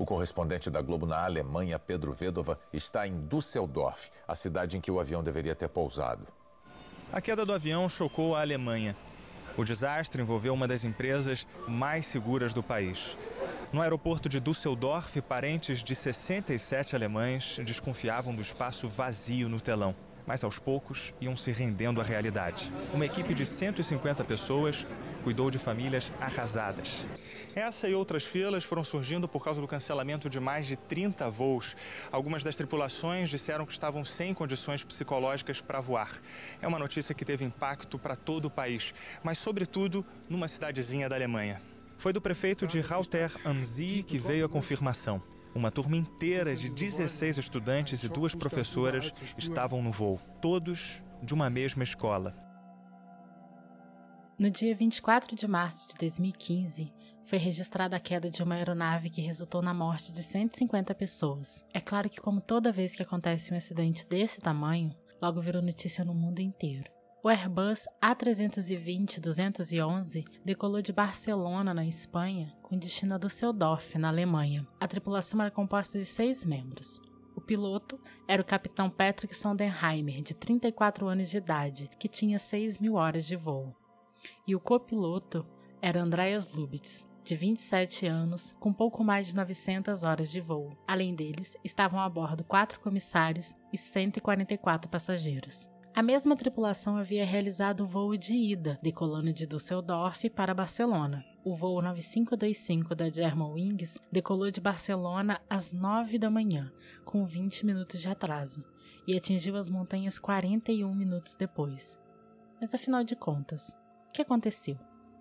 O correspondente da Globo na Alemanha, Pedro Vedova, está em Düsseldorf, a cidade em que o avião deveria ter pousado. A queda do avião chocou a Alemanha. O desastre envolveu uma das empresas mais seguras do país. No aeroporto de Düsseldorf, parentes de 67 alemães desconfiavam do espaço vazio no telão. Mas aos poucos iam se rendendo à realidade. Uma equipe de 150 pessoas cuidou de famílias arrasadas. Essa e outras filas foram surgindo por causa do cancelamento de mais de 30 voos. Algumas das tripulações disseram que estavam sem condições psicológicas para voar. É uma notícia que teve impacto para todo o país, mas, sobretudo, numa cidadezinha da Alemanha. Foi do prefeito de Rauter am See que veio a confirmação. Uma turma inteira de 16 estudantes e duas professoras estavam no voo, todos de uma mesma escola. No dia 24 de março de 2015, foi registrada a queda de uma aeronave que resultou na morte de 150 pessoas. É claro que, como toda vez que acontece um acidente desse tamanho, logo virou notícia no mundo inteiro. O Airbus A320-211 decolou de Barcelona, na Espanha, com destino a Düsseldorf, na Alemanha. A tripulação era composta de seis membros. O piloto era o capitão Patrick Sondenheimer, de 34 anos de idade, que tinha 6 mil horas de voo e o copiloto era Andreas Lubitz, de 27 anos, com pouco mais de 900 horas de voo. Além deles, estavam a bordo quatro comissários e 144 passageiros. A mesma tripulação havia realizado o voo de ida, decolando de Düsseldorf para Barcelona. O voo 9525 da Germanwings decolou de Barcelona às 9 da manhã, com 20 minutos de atraso, e atingiu as montanhas 41 minutos depois. Mas afinal de contas, o que aconteceu?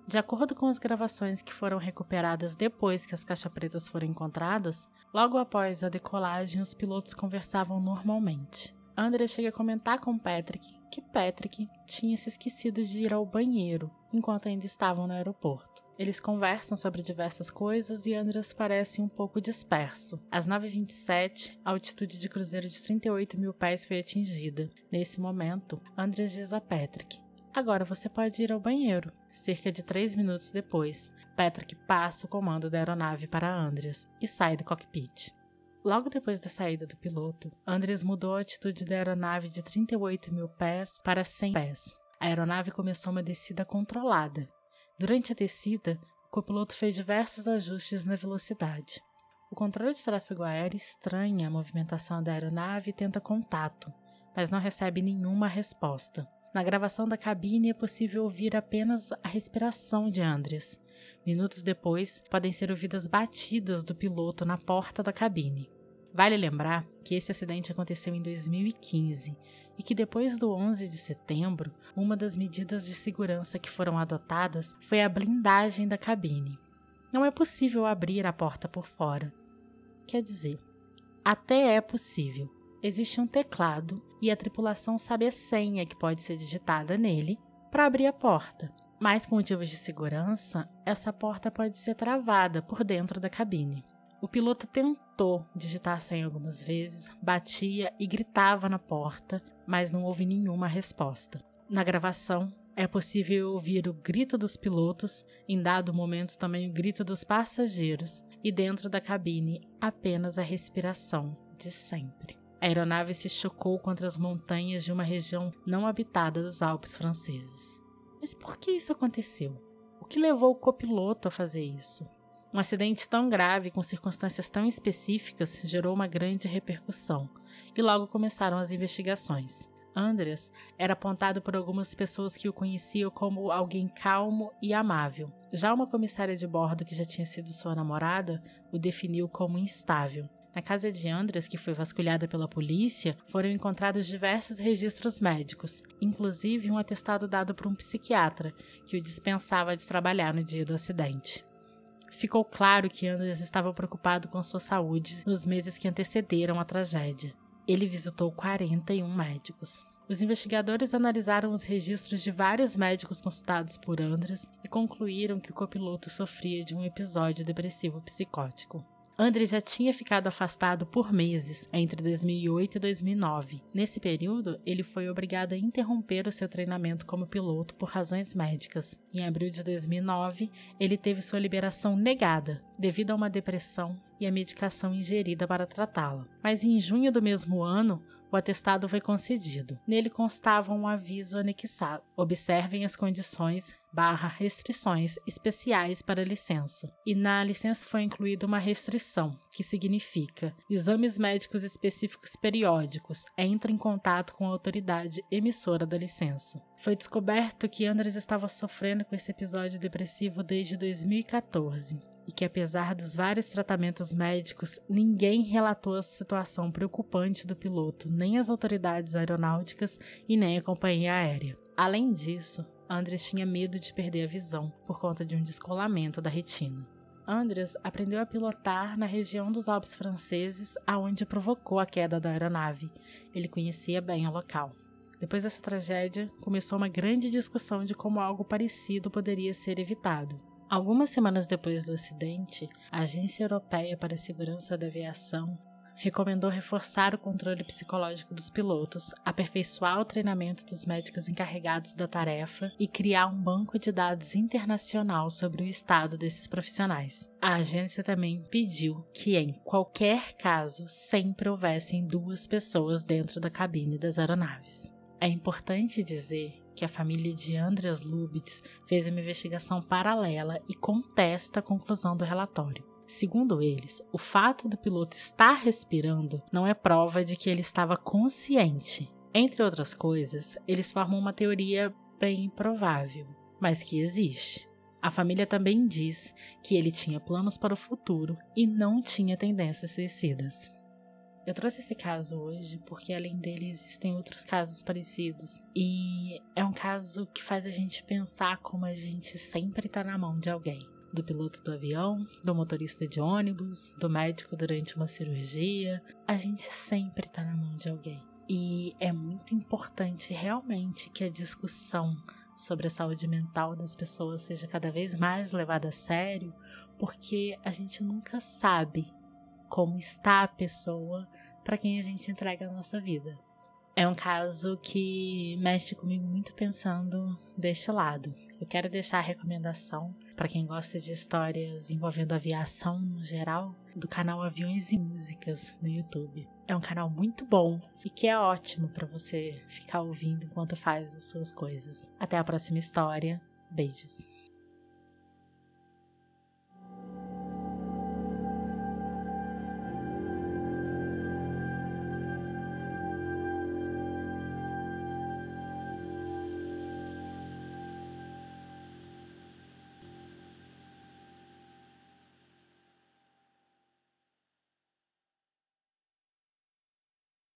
De acordo com as gravações que foram recuperadas depois que as caixas pretas foram encontradas, logo após a decolagem os pilotos conversavam normalmente. André chega a comentar com Patrick que Patrick tinha se esquecido de ir ao banheiro enquanto ainda estavam no aeroporto. Eles conversam sobre diversas coisas e Andreas parece um pouco disperso. Às 9h27, a altitude de cruzeiro de 38 mil pés foi atingida. Nesse momento, Andreas diz a Patrick Agora você pode ir ao banheiro. Cerca de três minutos depois, Patrick passa o comando da aeronave para Andreas e sai do cockpit. Logo depois da saída do piloto, Andreas mudou a altitude da aeronave de 38 mil pés para 100 pés. A aeronave começou uma descida controlada. Durante a descida, o copiloto fez diversos ajustes na velocidade. O controle de tráfego aéreo estranha a movimentação da aeronave e tenta contato, mas não recebe nenhuma resposta. Na gravação da cabine é possível ouvir apenas a respiração de Andres. Minutos depois, podem ser ouvidas batidas do piloto na porta da cabine. Vale lembrar que esse acidente aconteceu em 2015 e que depois do 11 de setembro, uma das medidas de segurança que foram adotadas foi a blindagem da cabine. Não é possível abrir a porta por fora. Quer dizer, até é possível, existe um teclado e a tripulação sabe a senha que pode ser digitada nele para abrir a porta. Mas por motivos de segurança, essa porta pode ser travada por dentro da cabine. O piloto tentou digitar a senha algumas vezes, batia e gritava na porta, mas não houve nenhuma resposta. Na gravação, é possível ouvir o grito dos pilotos, em dado momento também o grito dos passageiros, e dentro da cabine apenas a respiração de sempre. A aeronave se chocou contra as montanhas de uma região não habitada dos Alpes franceses. Mas por que isso aconteceu? O que levou o copiloto a fazer isso? Um acidente tão grave com circunstâncias tão específicas gerou uma grande repercussão e logo começaram as investigações. Andreas era apontado por algumas pessoas que o conheciam como alguém calmo e amável. Já uma comissária de bordo que já tinha sido sua namorada o definiu como instável na casa de Andres, que foi vasculhada pela polícia, foram encontrados diversos registros médicos, inclusive um atestado dado por um psiquiatra que o dispensava de trabalhar no dia do acidente. Ficou claro que Andres estava preocupado com sua saúde nos meses que antecederam a tragédia. Ele visitou 41 médicos. Os investigadores analisaram os registros de vários médicos consultados por Andres e concluíram que o copiloto sofria de um episódio depressivo psicótico. André já tinha ficado afastado por meses entre 2008 e 2009. Nesse período, ele foi obrigado a interromper o seu treinamento como piloto por razões médicas. Em abril de 2009, ele teve sua liberação negada devido a uma depressão e a medicação ingerida para tratá-la. Mas em junho do mesmo ano, o atestado foi concedido. Nele constava um aviso anexado. Observem as condições barra restrições especiais para a licença. E na licença foi incluída uma restrição, que significa exames médicos específicos periódicos. Entra em contato com a autoridade emissora da licença. Foi descoberto que Andres estava sofrendo com esse episódio depressivo desde 2014 e que, apesar dos vários tratamentos médicos, ninguém relatou a situação preocupante do piloto, nem as autoridades aeronáuticas e nem a companhia aérea. Além disso, Andres tinha medo de perder a visão por conta de um descolamento da retina. Andres aprendeu a pilotar na região dos Alpes franceses, aonde provocou a queda da aeronave. Ele conhecia bem o local. Depois dessa tragédia, começou uma grande discussão de como algo parecido poderia ser evitado. Algumas semanas depois do acidente, a Agência Europeia para a Segurança da Aviação recomendou reforçar o controle psicológico dos pilotos, aperfeiçoar o treinamento dos médicos encarregados da tarefa e criar um banco de dados internacional sobre o estado desses profissionais. A agência também pediu que, em qualquer caso, sempre houvessem duas pessoas dentro da cabine das aeronaves. É importante dizer que a família de Andreas Lubitz fez uma investigação paralela e contesta a conclusão do relatório. Segundo eles, o fato do piloto estar respirando não é prova de que ele estava consciente. Entre outras coisas, eles formam uma teoria bem improvável, mas que existe. A família também diz que ele tinha planos para o futuro e não tinha tendências suicidas. Eu trouxe esse caso hoje porque além dele existem outros casos parecidos e é um caso que faz a gente pensar como a gente sempre está na mão de alguém. Do piloto do avião, do motorista de ônibus, do médico durante uma cirurgia, a gente sempre está na mão de alguém. E é muito importante realmente que a discussão sobre a saúde mental das pessoas seja cada vez mais levada a sério, porque a gente nunca sabe como está a pessoa para quem a gente entrega a nossa vida. É um caso que mexe comigo muito pensando deste lado. Eu quero deixar a recomendação para quem gosta de histórias envolvendo aviação no geral, do canal Aviões e Músicas no YouTube. É um canal muito bom e que é ótimo para você ficar ouvindo enquanto faz as suas coisas. Até a próxima história. Beijos.